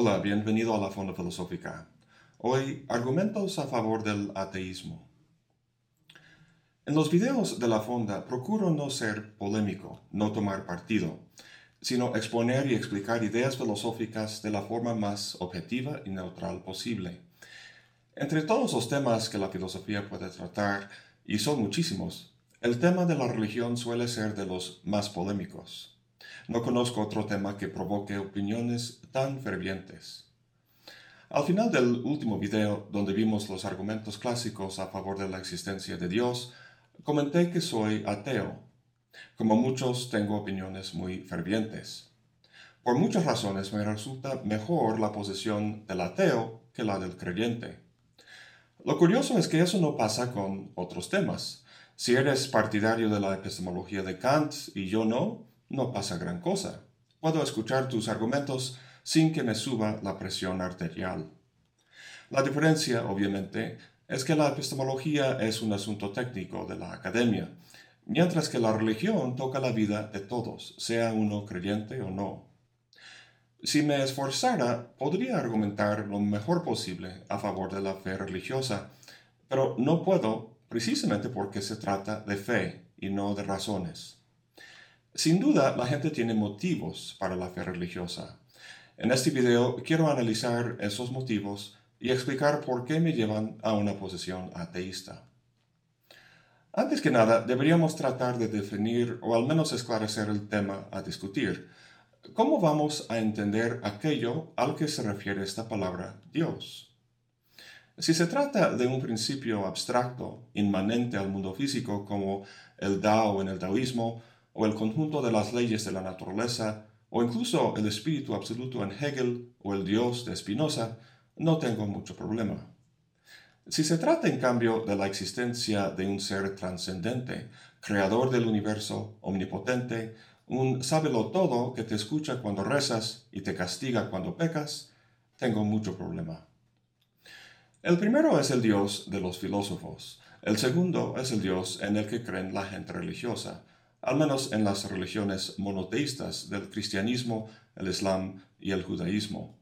Hola, bienvenido a la Fonda Filosófica. Hoy, argumentos a favor del ateísmo. En los videos de la Fonda procuro no ser polémico, no tomar partido, sino exponer y explicar ideas filosóficas de la forma más objetiva y neutral posible. Entre todos los temas que la filosofía puede tratar, y son muchísimos, el tema de la religión suele ser de los más polémicos. No conozco otro tema que provoque opiniones tan fervientes. Al final del último video, donde vimos los argumentos clásicos a favor de la existencia de Dios, comenté que soy ateo. Como muchos, tengo opiniones muy fervientes. Por muchas razones me resulta mejor la posición del ateo que la del creyente. Lo curioso es que eso no pasa con otros temas. Si eres partidario de la epistemología de Kant y yo no, no pasa gran cosa. Puedo escuchar tus argumentos sin que me suba la presión arterial. La diferencia, obviamente, es que la epistemología es un asunto técnico de la academia, mientras que la religión toca la vida de todos, sea uno creyente o no. Si me esforzara, podría argumentar lo mejor posible a favor de la fe religiosa, pero no puedo precisamente porque se trata de fe y no de razones. Sin duda, la gente tiene motivos para la fe religiosa. En este video quiero analizar esos motivos y explicar por qué me llevan a una posición ateísta. Antes que nada, deberíamos tratar de definir o al menos esclarecer el tema a discutir. ¿Cómo vamos a entender aquello al que se refiere esta palabra Dios? Si se trata de un principio abstracto, inmanente al mundo físico, como el Dao en el taoísmo, o el conjunto de las leyes de la naturaleza, o incluso el espíritu absoluto en Hegel o el Dios de Spinoza, no tengo mucho problema. Si se trata, en cambio, de la existencia de un ser trascendente, creador del universo, omnipotente, un sábelo todo que te escucha cuando rezas y te castiga cuando pecas, tengo mucho problema. El primero es el Dios de los filósofos, el segundo es el Dios en el que creen la gente religiosa, al menos en las religiones monoteístas del cristianismo, el islam y el judaísmo.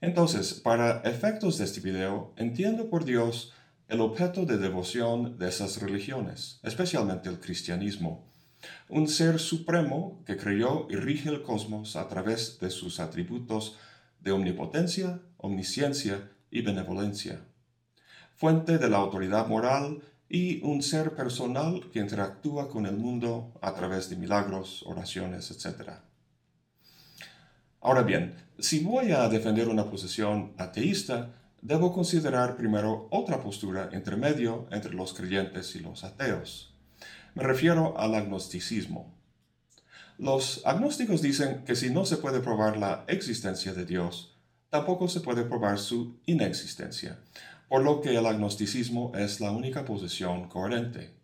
Entonces, para efectos de este video, entiendo por Dios el objeto de devoción de esas religiones, especialmente el cristianismo, un ser supremo que creyó y rige el cosmos a través de sus atributos de omnipotencia, omnisciencia y benevolencia, fuente de la autoridad moral y un ser personal que interactúa con el mundo a través de milagros, oraciones, etc. Ahora bien, si voy a defender una posición ateísta, debo considerar primero otra postura intermedio entre los creyentes y los ateos. Me refiero al agnosticismo. Los agnósticos dicen que si no se puede probar la existencia de Dios, tampoco se puede probar su inexistencia, por lo que el agnosticismo es la única posición coherente.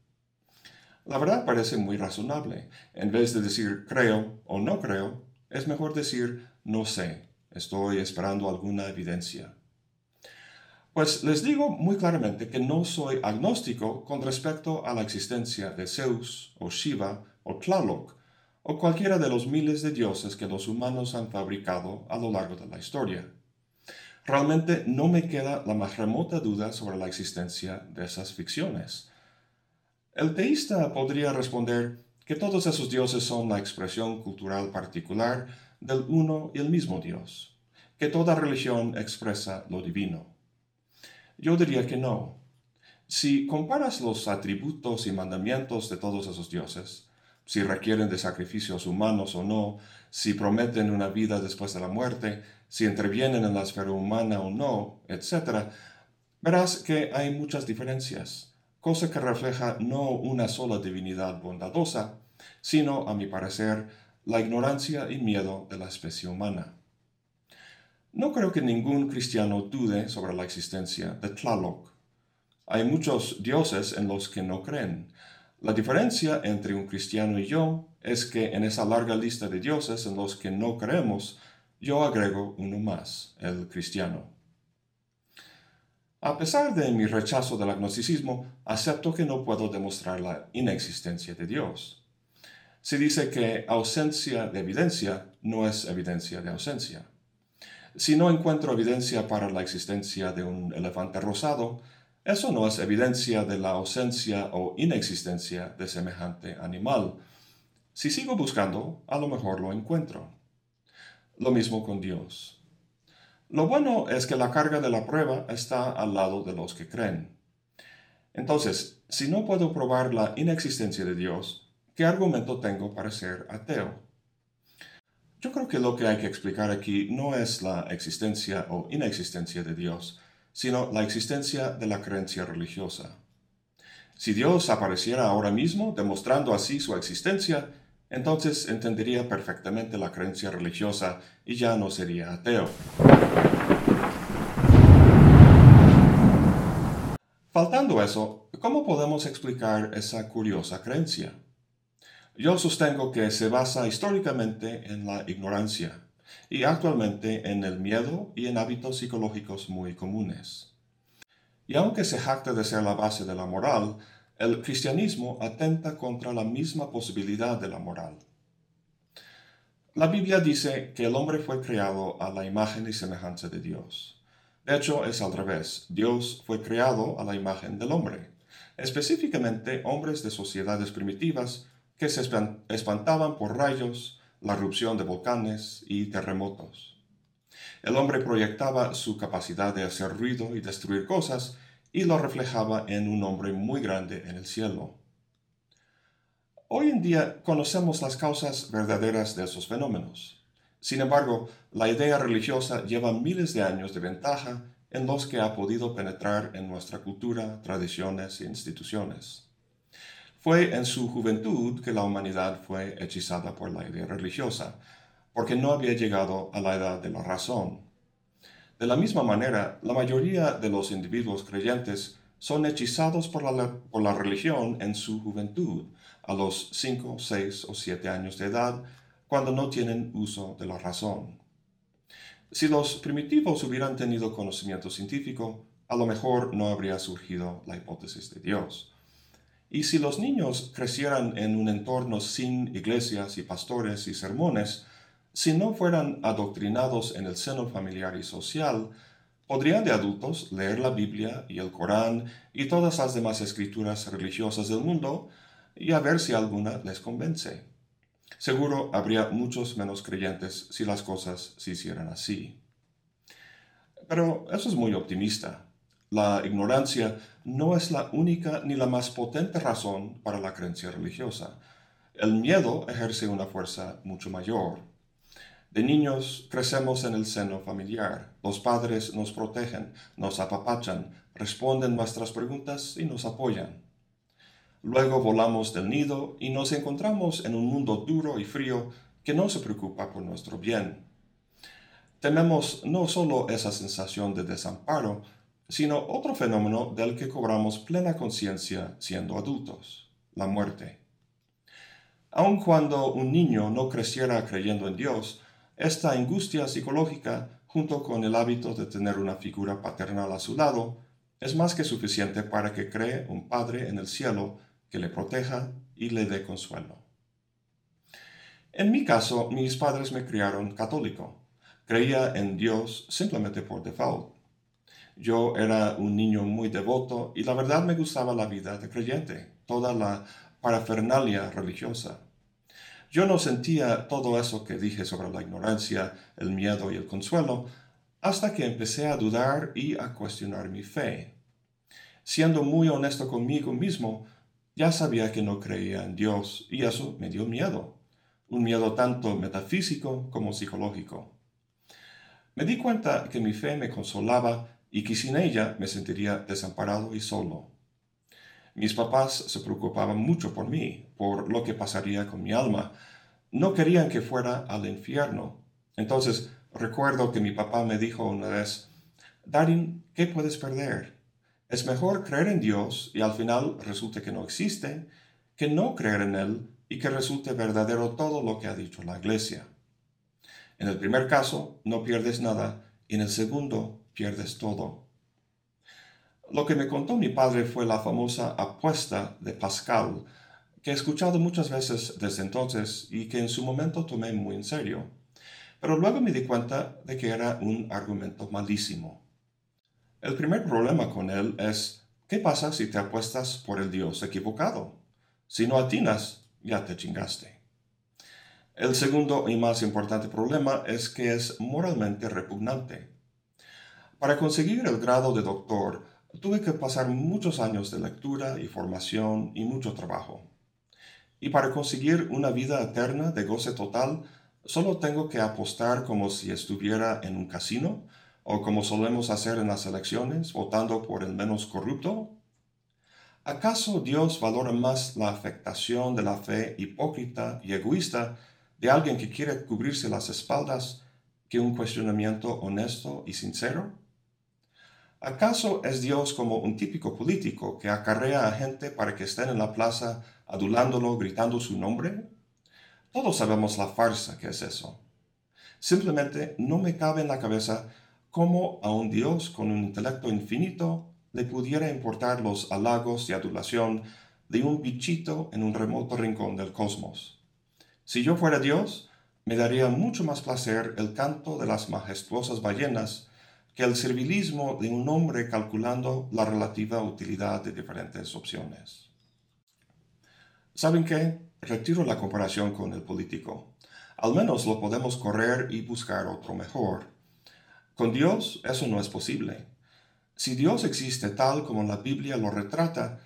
La verdad parece muy razonable. En vez de decir creo o no creo, es mejor decir no sé, estoy esperando alguna evidencia. Pues les digo muy claramente que no soy agnóstico con respecto a la existencia de Zeus o Shiva o Tlaloc o cualquiera de los miles de dioses que los humanos han fabricado a lo largo de la historia. Realmente no me queda la más remota duda sobre la existencia de esas ficciones. El teísta podría responder que todos esos dioses son la expresión cultural particular del uno y el mismo Dios, que toda religión expresa lo divino. Yo diría que no. Si comparas los atributos y mandamientos de todos esos dioses, si requieren de sacrificios humanos o no, si prometen una vida después de la muerte, si intervienen en la esfera humana o no, etc., verás que hay muchas diferencias, cosa que refleja no una sola divinidad bondadosa, sino, a mi parecer, la ignorancia y miedo de la especie humana. No creo que ningún cristiano dude sobre la existencia de Tlaloc. Hay muchos dioses en los que no creen, la diferencia entre un cristiano y yo es que en esa larga lista de dioses en los que no creemos, yo agrego uno más, el cristiano. A pesar de mi rechazo del agnosticismo, acepto que no puedo demostrar la inexistencia de Dios. Se dice que ausencia de evidencia no es evidencia de ausencia. Si no encuentro evidencia para la existencia de un elefante rosado, eso no es evidencia de la ausencia o inexistencia de semejante animal. Si sigo buscando, a lo mejor lo encuentro. Lo mismo con Dios. Lo bueno es que la carga de la prueba está al lado de los que creen. Entonces, si no puedo probar la inexistencia de Dios, ¿qué argumento tengo para ser ateo? Yo creo que lo que hay que explicar aquí no es la existencia o inexistencia de Dios, sino la existencia de la creencia religiosa. Si Dios apareciera ahora mismo demostrando así su existencia, entonces entendería perfectamente la creencia religiosa y ya no sería ateo. Faltando eso, ¿cómo podemos explicar esa curiosa creencia? Yo sostengo que se basa históricamente en la ignorancia y actualmente en el miedo y en hábitos psicológicos muy comunes. Y aunque se jacta de ser la base de la moral, el cristianismo atenta contra la misma posibilidad de la moral. La Biblia dice que el hombre fue creado a la imagen y semejanza de Dios. De hecho, es al revés. Dios fue creado a la imagen del hombre, específicamente hombres de sociedades primitivas que se espantaban por rayos, la erupción de volcanes y terremotos. El hombre proyectaba su capacidad de hacer ruido y destruir cosas y lo reflejaba en un hombre muy grande en el cielo. Hoy en día conocemos las causas verdaderas de esos fenómenos. Sin embargo, la idea religiosa lleva miles de años de ventaja en los que ha podido penetrar en nuestra cultura, tradiciones e instituciones. Fue en su juventud que la humanidad fue hechizada por la idea religiosa, porque no había llegado a la edad de la razón. De la misma manera, la mayoría de los individuos creyentes son hechizados por la, religión en su juventud, a los 5, 6 o 7 años de edad, cuando no tienen uso de la razón. Si los primitivos hubieran tenido conocimiento científico, a lo mejor no habría surgido la hipótesis de Dios. Y si los niños crecieran en un entorno sin iglesias y pastores y sermones, si no fueran adoctrinados en el seno familiar y social, podrían de adultos leer la Biblia y el Corán y todas las demás escrituras religiosas del mundo y a ver si alguna les convence. Seguro habría muchos menos creyentes si las cosas se hicieran así. Pero eso es muy optimista. La ignorancia no es la única ni la más potente razón para la creencia religiosa. El miedo ejerce una fuerza mucho mayor. De niños crecemos en el seno familiar. Los padres nos protegen, nos apapachan, responden nuestras preguntas y nos apoyan. Luego volamos del nido y nos encontramos en un mundo duro y frío que no se preocupa por nuestro bien. Tememos no solo esa sensación de desamparo, sino otro fenómeno del que cobramos plena conciencia siendo adultos, la muerte. Aun cuando un niño no creciera creyendo en Dios, esta angustia psicológica, junto con el hábito de tener una figura paternal a su lado, es más que suficiente para que cree un Padre en el cielo que le proteja y le dé consuelo. En mi caso, mis padres me criaron católico. Creía en Dios simplemente por default. Yo era un niño muy devoto y la verdad me gustaba la vida de creyente, toda la parafernalia religiosa. Yo no sentía todo eso que dije sobre la ignorancia, el miedo y el consuelo, hasta que empecé a dudar y a cuestionar mi fe. Siendo muy honesto conmigo mismo, ya sabía que no creía en Dios y eso me dio miedo, un miedo tanto metafísico como psicológico. Me di cuenta que mi fe me consolaba y que sin ella me sentiría desamparado y solo. Mis papás se preocupaban mucho por mí, por lo que pasaría con mi alma. No querían que fuera al infierno. Entonces recuerdo que mi papá me dijo una vez, Darin, ¿qué puedes perder? Es mejor creer en Dios y al final resulte que no existe, que no creer en Él y que resulte verdadero todo lo que ha dicho la Iglesia. En el primer caso, no pierdes nada y en el segundo, pierdes todo. Lo que me contó mi padre fue la famosa apuesta de Pascal, que he escuchado muchas veces desde entonces y que en su momento tomé muy en serio. pero luego me di cuenta de que era un argumento malísimo. El primer problema con él es, ¿qué pasa si te apuestas por el Dios equivocado? Si no atinas, ya te chingaste. El segundo y más importante problema es que es moralmente repugnante. Para conseguir el grado de doctor, tuve que pasar muchos años de lectura y formación y mucho trabajo. Y para conseguir una vida eterna de goce total, solo tengo que apostar como si estuviera en un casino, o como solemos hacer en las elecciones, votando por el menos corrupto. ¿Acaso Dios valora más la afectación de la fe hipócrita y egoísta de alguien que quiere cubrirse las espaldas que un cuestionamiento honesto y sincero? ¿Acaso es Dios como un típico político que acarrea a gente para que estén en la plaza adulándolo, gritando su nombre? Todos sabemos la farsa que es eso. Simplemente no me cabe en la cabeza cómo a un Dios con un intelecto infinito le pudiera importar los halagos y adulación de un bichito en un remoto rincón del cosmos. Si yo fuera Dios, me daría mucho más placer el canto de las majestuosas ballenas que el servilismo de un hombre calculando la relativa utilidad de diferentes opciones. ¿Saben qué? Retiro la comparación con el político. Al menos lo podemos correr y buscar otro mejor. Con Dios eso no es posible. Si Dios existe tal como la Biblia lo retrata,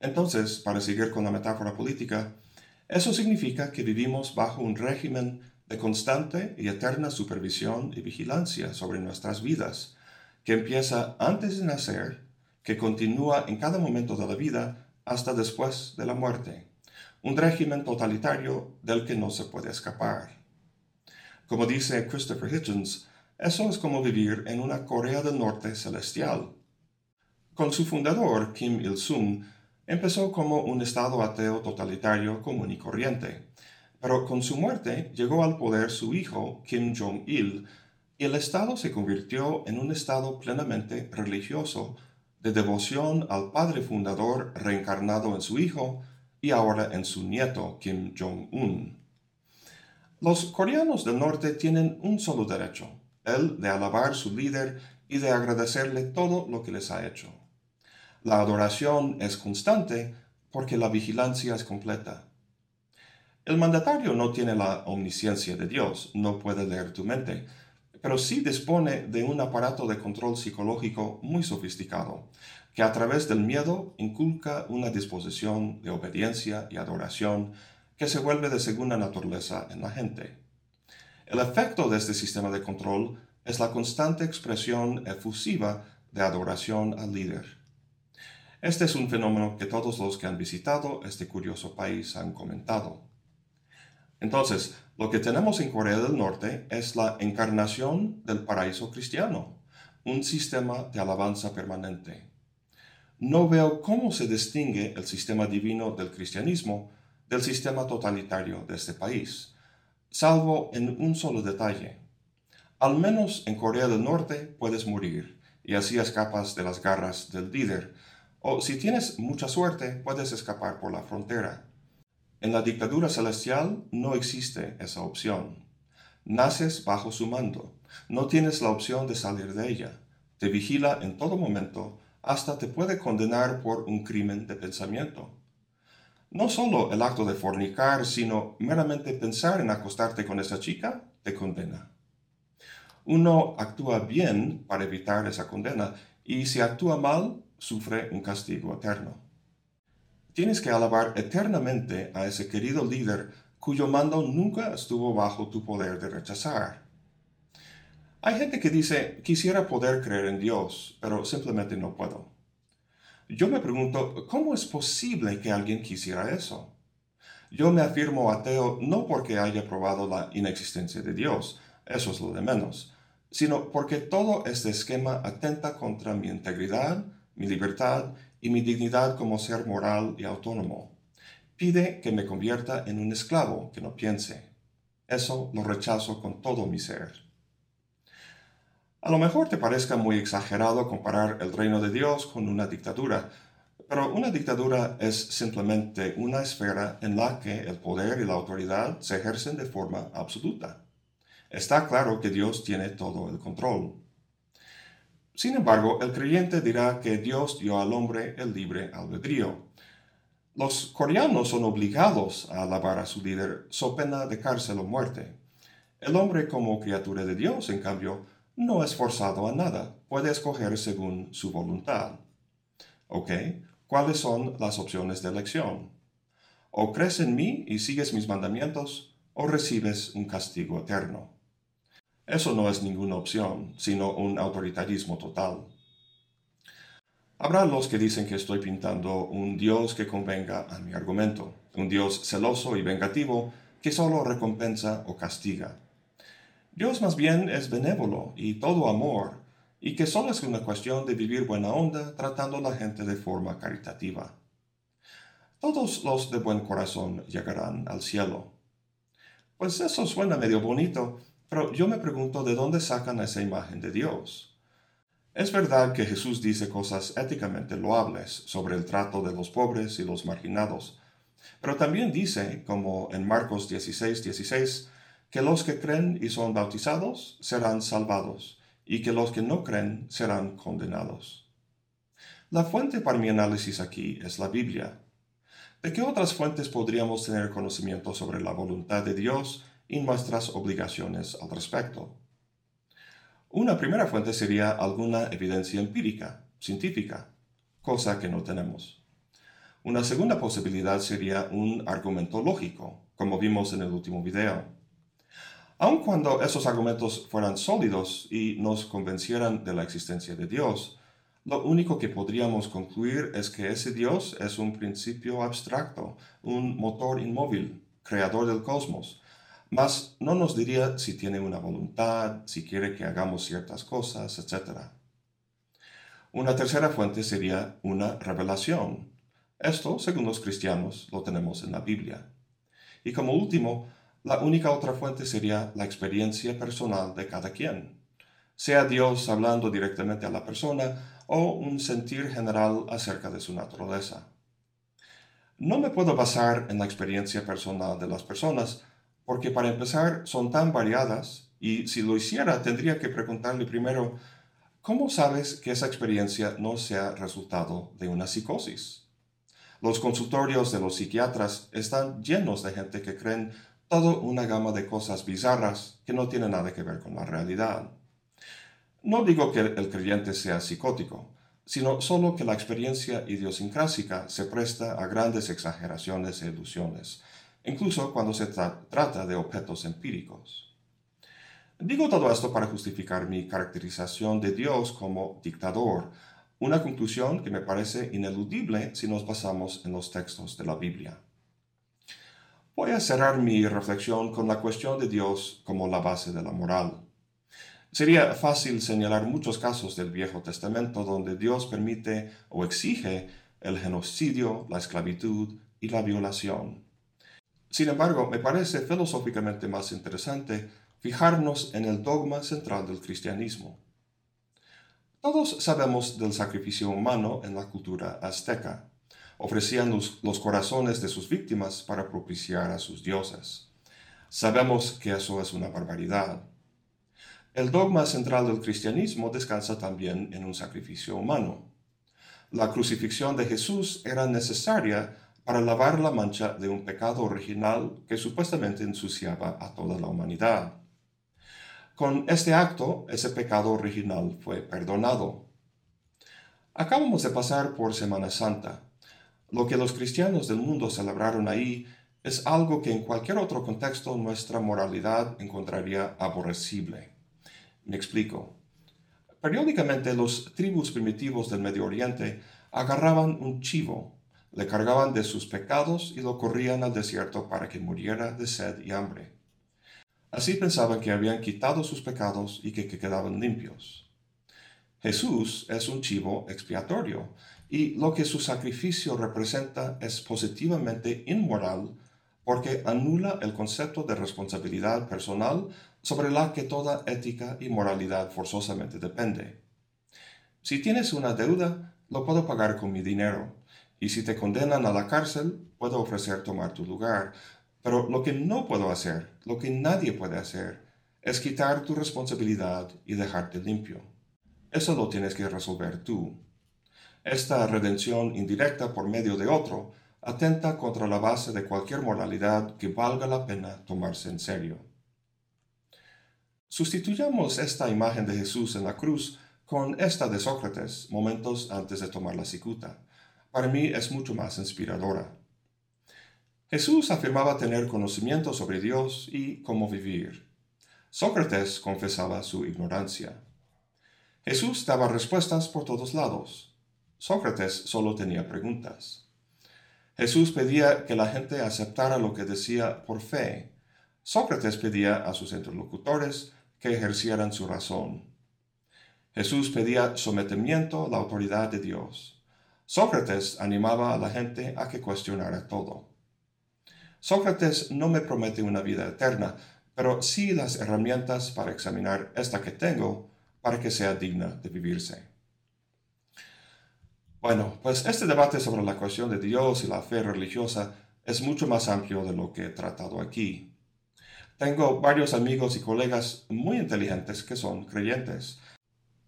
entonces, para seguir con la metáfora política, eso significa que vivimos bajo un régimen de constante y eterna supervisión y vigilancia sobre nuestras vidas, que empieza antes de nacer, que continúa en cada momento de la vida hasta después de la muerte. Un régimen totalitario del que no se puede escapar. Como dice Christopher Hitchens, eso es como vivir en una Corea del Norte celestial. Con su fundador, Kim Il-sung, empezó como un estado ateo totalitario común y corriente, pero con su muerte llegó al poder su hijo, Kim Jong-il, y el Estado se convirtió en un Estado plenamente religioso, de devoción al padre fundador reencarnado en su hijo y ahora en su nieto Kim Jong-un. Los coreanos del norte tienen un solo derecho, el de alabar su líder y de agradecerle todo lo que les ha hecho. La adoración es constante porque la vigilancia es completa. El mandatario no tiene la omnisciencia de Dios, no puede leer tu mente, pero sí dispone de un aparato de control psicológico muy sofisticado, que a través del miedo inculca una disposición de obediencia y adoración que se vuelve de segunda naturaleza en la gente. El efecto de este sistema de control es la constante expresión efusiva de adoración al líder. Este es un fenómeno que todos los que han visitado este curioso país han comentado. Entonces, lo que tenemos en Corea del Norte es la encarnación del paraíso cristiano, un sistema de alabanza permanente. No veo cómo se distingue el sistema divino del cristianismo del sistema totalitario de este país, salvo en un solo detalle. Al menos en Corea del Norte puedes morir y así escapas de las garras del líder, o si tienes mucha suerte puedes escapar por la frontera. En la dictadura celestial no existe esa opción. Naces bajo su mando. No tienes la opción de salir de ella. Te vigila en todo momento hasta te puede condenar por un crimen de pensamiento. No solo el acto de fornicar, sino meramente pensar en acostarte con esa chica te condena. Uno actúa bien para evitar esa condena y si actúa mal, sufre un castigo eterno. Tienes que alabar eternamente a ese querido líder cuyo mando nunca estuvo bajo tu poder de rechazar. Hay gente que dice, quisiera poder creer en Dios, pero simplemente no puedo. Yo me pregunto, ¿cómo es posible que alguien quisiera eso? Yo me afirmo ateo no porque haya probado la inexistencia de Dios, eso es lo de menos, sino porque todo este esquema atenta contra mi integridad, mi libertad y mi dignidad como ser moral y autónomo. Pide que me convierta en un esclavo que no piense. Eso lo rechazo con todo mi ser. A lo mejor te parezca muy exagerado comparar el reino de Dios con una dictadura, pero una dictadura es simplemente una esfera en la que el poder y la autoridad se ejercen de forma absoluta. Está claro que Dios tiene todo el control. Sin embargo, el creyente dirá que Dios dio al hombre el libre albedrío. Los coreanos son obligados a alabar a su líder so pena de cárcel o muerte. El hombre como criatura de Dios, en cambio, no es forzado a nada, puede escoger según su voluntad. ¿Ok? ¿Cuáles son las opciones de elección? O crees en mí y sigues mis mandamientos, o recibes un castigo eterno. Eso no es ninguna opción, sino un autoritarismo total. Habrá los que dicen que estoy pintando un Dios que convenga a mi argumento, un Dios celoso y vengativo que solo recompensa o castiga. Dios más bien es benévolo y todo amor, y que solo es una cuestión de vivir buena onda tratando a la gente de forma caritativa. Todos los de buen corazón llegarán al cielo. Pues eso suena medio bonito, pero yo me pregunto de dónde sacan esa imagen de Dios. Es verdad que Jesús dice cosas éticamente loables sobre el trato de los pobres y los marginados, pero también dice, como en Marcos 16, 16, que los que creen y son bautizados serán salvados, y que los que no creen serán condenados. La fuente para mi análisis aquí es la Biblia. ¿De qué otras fuentes podríamos tener conocimiento sobre la voluntad de Dios y nuestras obligaciones al respecto? Una primera fuente sería alguna evidencia empírica, científica, cosa que no tenemos. Una segunda posibilidad sería un argumento lógico, como vimos en el último video. Aun cuando esos argumentos fueran sólidos y nos convencieran de la existencia de Dios, lo único que podríamos concluir es que ese Dios es un principio abstracto, un motor inmóvil, creador del cosmos, mas no nos diría si tiene una voluntad, si quiere que hagamos ciertas cosas, etc. Una tercera fuente sería una revelación. Esto, según los cristianos, lo tenemos en la Biblia. Y como último, la única otra fuente sería la experiencia personal de cada quien, sea Dios hablando directamente a la persona o un sentir general acerca de su naturaleza. No me puedo basar en la experiencia personal de las personas, porque para empezar son tan variadas y si lo hiciera tendría que preguntarle primero, ¿cómo sabes que esa experiencia no sea resultado de una psicosis? Los consultorios de los psiquiatras están llenos de gente que creen toda una gama de cosas bizarras que no tienen nada que ver con la realidad. No digo que el creyente sea psicótico, sino solo que la experiencia idiosincrásica se presta a grandes exageraciones e ilusiones, incluso cuando se trata de objetos empíricos. Digo todo esto para justificar mi caracterización de Dios como dictador, una conclusión que me parece ineludible si nos basamos en los textos de la Biblia. Voy a cerrar mi reflexión con la cuestión de Dios como la base de la moral. Sería fácil señalar muchos casos del Viejo Testamento donde Dios permite o exige el genocidio, la esclavitud y la violación. Sin embargo, me parece filosóficamente más interesante fijarnos en el dogma central del cristianismo. Todos sabemos del sacrificio humano en la cultura azteca ofrecían los, corazones de sus víctimas para propiciar a sus dioses. Sabemos que eso es una barbaridad. El dogma central del cristianismo descansa también en un sacrificio humano. La crucifixión de Jesús era necesaria para lavar la mancha de un pecado original que supuestamente ensuciaba a toda la humanidad. Con este acto, ese pecado original fue perdonado. Acabamos de pasar por Semana Santa lo que los cristianos del mundo celebraron ahí es algo que en cualquier otro contexto nuestra moralidad encontraría aborrecible. Me explico. Periódicamente los tribus primitivos del Medio Oriente agarraban un chivo, le cargaban de sus pecados y lo corrían al desierto para que muriera de sed y hambre. Así pensaban que habían quitado sus pecados y que, que quedaban limpios. Jesús es un chivo expiatorio y lo que su sacrificio representa es positivamente inmoral porque anula el concepto de responsabilidad personal sobre la que toda ética y moralidad forzosamente depende. Si tienes una deuda, lo puedo pagar con mi dinero, y si te condenan a la cárcel, puedo ofrecer tomar tu lugar. Pero lo que no puedo hacer, lo que nadie puede hacer, es quitar tu responsabilidad y dejarte limpio. Eso lo tienes que resolver tú. Esta redención indirecta por medio de otro atenta contra la base de cualquier moralidad que valga la pena tomarse en serio. Sustituyamos esta imagen de Jesús en la cruz con esta de Sócrates momentos antes de tomar la cicuta. Para mí es mucho más inspiradora. Jesús afirmaba tener conocimiento sobre Dios y cómo vivir. Sócrates confesaba su ignorancia. Jesús daba respuestas por todos lados. Sócrates solo tenía preguntas. Jesús pedía que la gente aceptara lo que decía por fe. Sócrates pedía a sus interlocutores que ejercieran su razón. Jesús pedía sometimiento a la autoridad de Dios. Sócrates animaba a la gente a que cuestionara todo. Sócrates no me promete una vida eterna, pero sí las herramientas para examinar esta que tengo para que sea digna de vivirse. Bueno, pues este debate sobre la cuestión de Dios y la fe religiosa es mucho más amplio de lo que he tratado aquí. Tengo varios amigos y colegas muy inteligentes que son creyentes,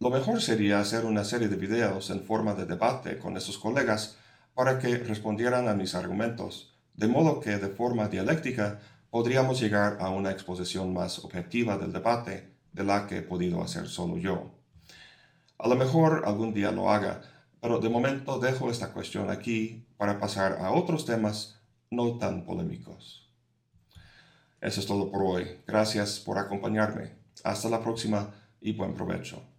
lo mejor sería hacer una serie de videos en forma de debate con esos colegas para que respondieran a mis argumentos, de modo que de forma dialéctica podríamos llegar a una exposición más objetiva del debate de la que he podido hacer solo yo. A lo mejor algún día lo haga, pero de momento dejo esta cuestión aquí para pasar a otros temas no tan polémicos. Eso es todo por hoy. Gracias por acompañarme. Hasta la próxima y buen provecho.